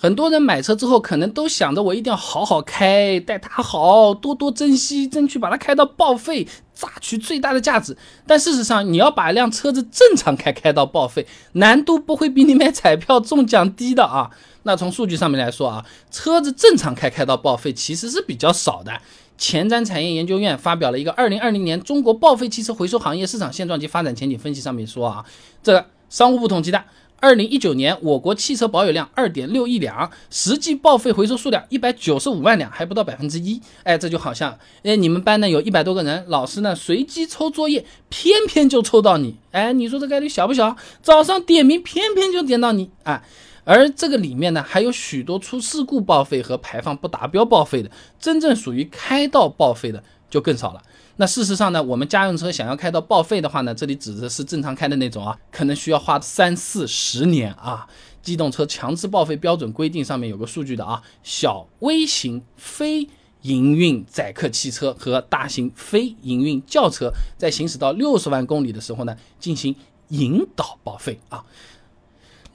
很多人买车之后，可能都想着我一定要好好开，待它好，多多珍惜，争取把它开到报废，榨取最大的价值。但事实上，你要把一辆车子正常开开到报废，难度不会比你买彩票中奖低的啊。那从数据上面来说啊，车子正常开开到报废其实是比较少的。前瞻产业研究院发表了一个二零二零年中国报废汽车回收行业市场现状及发展前景分析，上面说啊，这个商务部统计的。二零一九年，我国汽车保有量二点六亿辆，实际报废回收数量一百九十五万辆，还不到百分之一。哎，这就好像，哎，你们班呢有一百多个人，老师呢随机抽作业，偏偏就抽到你。哎，你说这概率小不小？早上点名，偏偏就点到你啊。而这个里面呢，还有许多出事故报废和排放不达标报废的，真正属于开到报废的就更少了。那事实上呢，我们家用车想要开到报废的话呢，这里指的是正常开的那种啊，可能需要花三四十年啊。机动车强制报废标准规定上面有个数据的啊，小微型非营运载客汽车和大型非营运轿车在行驶到六十万公里的时候呢，进行引导报废啊。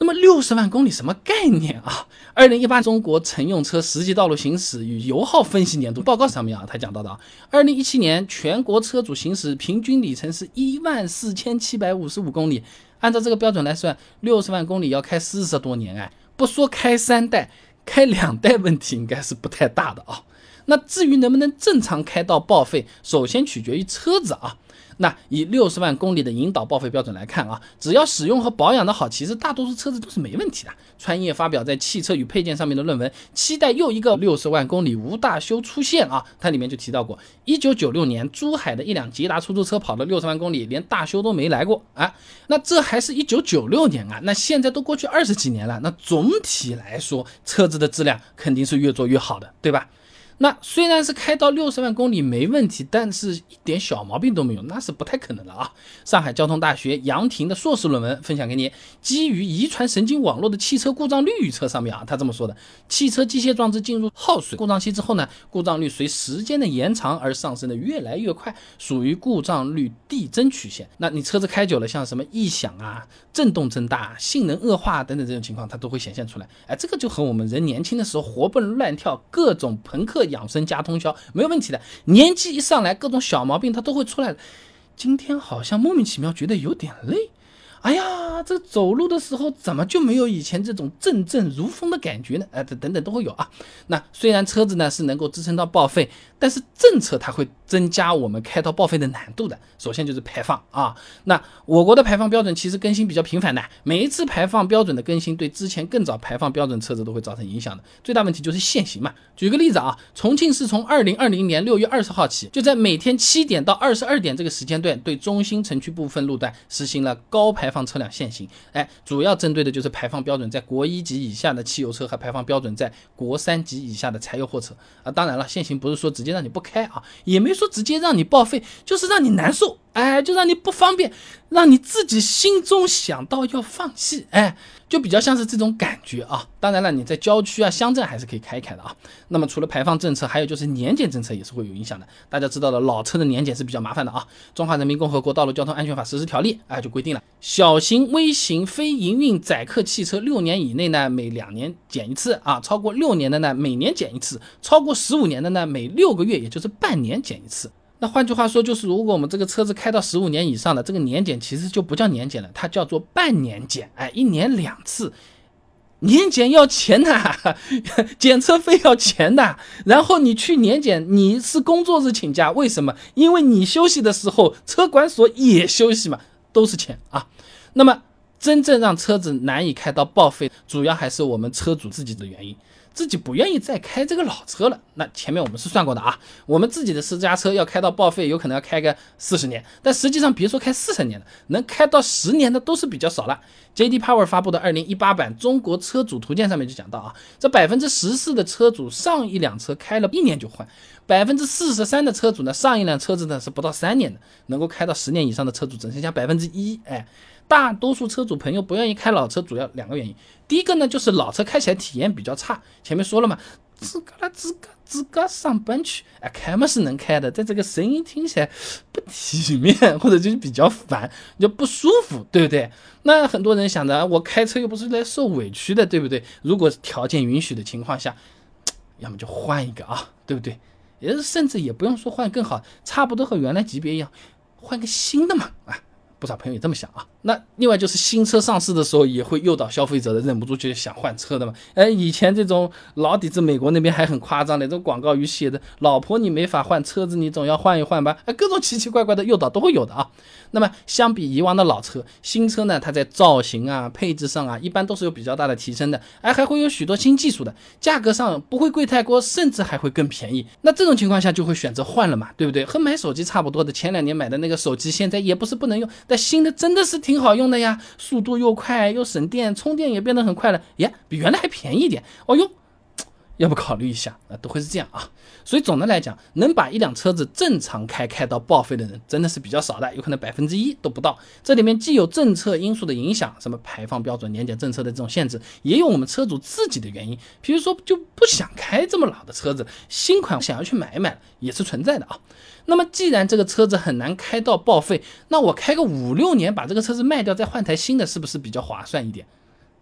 那么六十万公里什么概念啊？二零一八中国乘用车实际道路行驶与油耗分析年度报告上面啊，他讲到的啊，二零一七年全国车主行驶平均里程是一万四千七百五十五公里，按照这个标准来算，六十万公里要开四十多年哎，不说开三代，开两代问题应该是不太大的啊。那至于能不能正常开到报废，首先取决于车子啊。那以六十万公里的引导报废标准来看啊，只要使用和保养的好，其实大多数车子都是没问题的。川业发表在汽车与配件上面的论文，期待又一个六十万公里无大修出现啊，它里面就提到过，一九九六年珠海的一辆捷达出租车跑了六十万公里，连大修都没来过啊。那这还是一九九六年啊，那现在都过去二十几年了，那总体来说，车子的质量肯定是越做越好的，对吧？那虽然是开到六十万公里没问题，但是一点小毛病都没有，那是不太可能的啊！上海交通大学杨婷的硕士论文分享给你，基于遗传神经网络的汽车故障率预测上面啊，他这么说的：汽车机械装置进入耗损故障期之后呢，故障率随时间的延长而上升的越来越快，属于故障率递增曲线。那你车子开久了，像什么异响啊、震动增大、性能恶化等等这种情况，它都会显现出来。哎，这个就和我们人年轻的时候活蹦乱跳、各种朋克。养生加通宵没有问题的，年纪一上来，各种小毛病它都会出来的。今天好像莫名其妙觉得有点累。哎呀，这走路的时候怎么就没有以前这种阵阵如风的感觉呢？哎，等等等都会有啊。那虽然车子呢是能够支撑到报废，但是政策它会增加我们开到报废的难度的。首先就是排放啊。那我国的排放标准其实更新比较频繁的，每一次排放标准的更新对之前更早排放标准车子都会造成影响的。最大问题就是限行嘛。举个例子啊，重庆市从二零二零年六月二十号起，就在每天七点到二十二点这个时间段，对中心城区部分路段实行了高排。放车辆限行，哎，主要针对的就是排放标准在国一级以下的汽油车和排放标准在国三级以下的柴油货车啊。当然了，限行不是说直接让你不开啊，也没说直接让你报废，就是让你难受，哎，就让你不方便，让你自己心中想到要放弃，哎。就比较像是这种感觉啊，当然了，你在郊区啊、乡镇还是可以开一开的啊。那么除了排放政策，还有就是年检政策也是会有影响的。大家知道的，老车的年检是比较麻烦的啊。《中华人民共和国道路交通安全法实施条例》啊就规定了，小型、微型、非营运载客汽车六年以内呢，每两年检一次啊；超过六年的呢，每年检一次；超过十五年的呢，每六个月，也就是半年检一次。那换句话说，就是如果我们这个车子开到十五年以上的，这个年检其实就不叫年检了，它叫做半年检。哎，一年两次，年检要钱的，检测费要钱的。然后你去年检，你是工作日请假，为什么？因为你休息的时候，车管所也休息嘛，都是钱啊。那么真正让车子难以开到报废，主要还是我们车主自己的原因。自己不愿意再开这个老车了，那前面我们是算过的啊，我们自己的私家车要开到报废，有可能要开个四十年，但实际上别说开四十年了，能开到十年的都是比较少了。J.D. Power 发布的二零一八版中国车主图鉴上面就讲到啊，这百分之十四的车主上一辆车开了一年就换，百分之四十三的车主呢上一辆车子呢是不到三年的，能够开到十年以上的车主只剩下百分之一，哎。大多数车主朋友不愿意开老车，主要两个原因。第一个呢，就是老车开起来体验比较差。前面说了嘛，自个儿自个自个上班去，哎，开嘛是能开的，但这个声音听起来不体面，或者就是比较烦，就不舒服，对不对？那很多人想着，我开车又不是来受委屈的，对不对？如果条件允许的情况下，要么就换一个啊，对不对？也甚至也不用说换更好，差不多和原来级别一样，换个新的嘛，啊。不少朋友也这么想啊。那另外就是新车上市的时候也会诱导消费者的忍不住就想换车的嘛。哎，以前这种老底子，美国那边还很夸张的，这种广告语写的“老婆你没法换车子，你总要换一换吧”，哎，各种奇奇怪怪的诱导都会有的啊。那么相比以往的老车，新车呢，它在造型啊、配置上啊，一般都是有比较大的提升的，哎，还会有许多新技术的，价格上不会贵太多，甚至还会更便宜。那这种情况下就会选择换了嘛，对不对？和买手机差不多的，前两年买的那个手机，现在也不是不能用。新的真的是挺好用的呀，速度又快又省电，充电也变得很快了，耶，比原来还便宜一点。哦呦，要不考虑一下啊？都会是这样啊。所以总的来讲，能把一辆车子正常开开到报废的人真的是比较少的，有可能百分之一都不到。这里面既有政策因素的影响，什么排放标准、年检政策的这种限制，也有我们车主自己的原因，比如说就不想开这么老的车子，新款想要去买一买，也是存在的啊。那么既然这个车子很难开到报废，那我开个五六年把这个车子卖掉，再换台新的，是不是比较划算一点？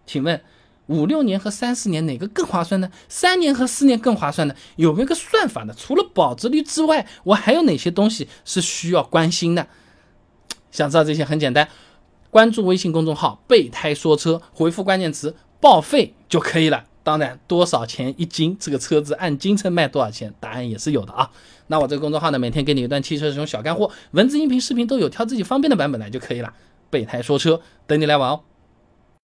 请问？五六年和三四年哪个更划算呢？三年和四年更划算呢？有没有个算法呢？除了保值率之外，我还有哪些东西是需要关心的？想知道这些很简单，关注微信公众号“备胎说车”，回复关键词“报废”就可以了。当然，多少钱一斤？这个车子按斤称卖多少钱？答案也是有的啊。那我这个公众号呢，每天给你一段汽车使用小干货，文字、音频、视频都有，挑自己方便的版本来就可以了。备胎说车，等你来玩哦。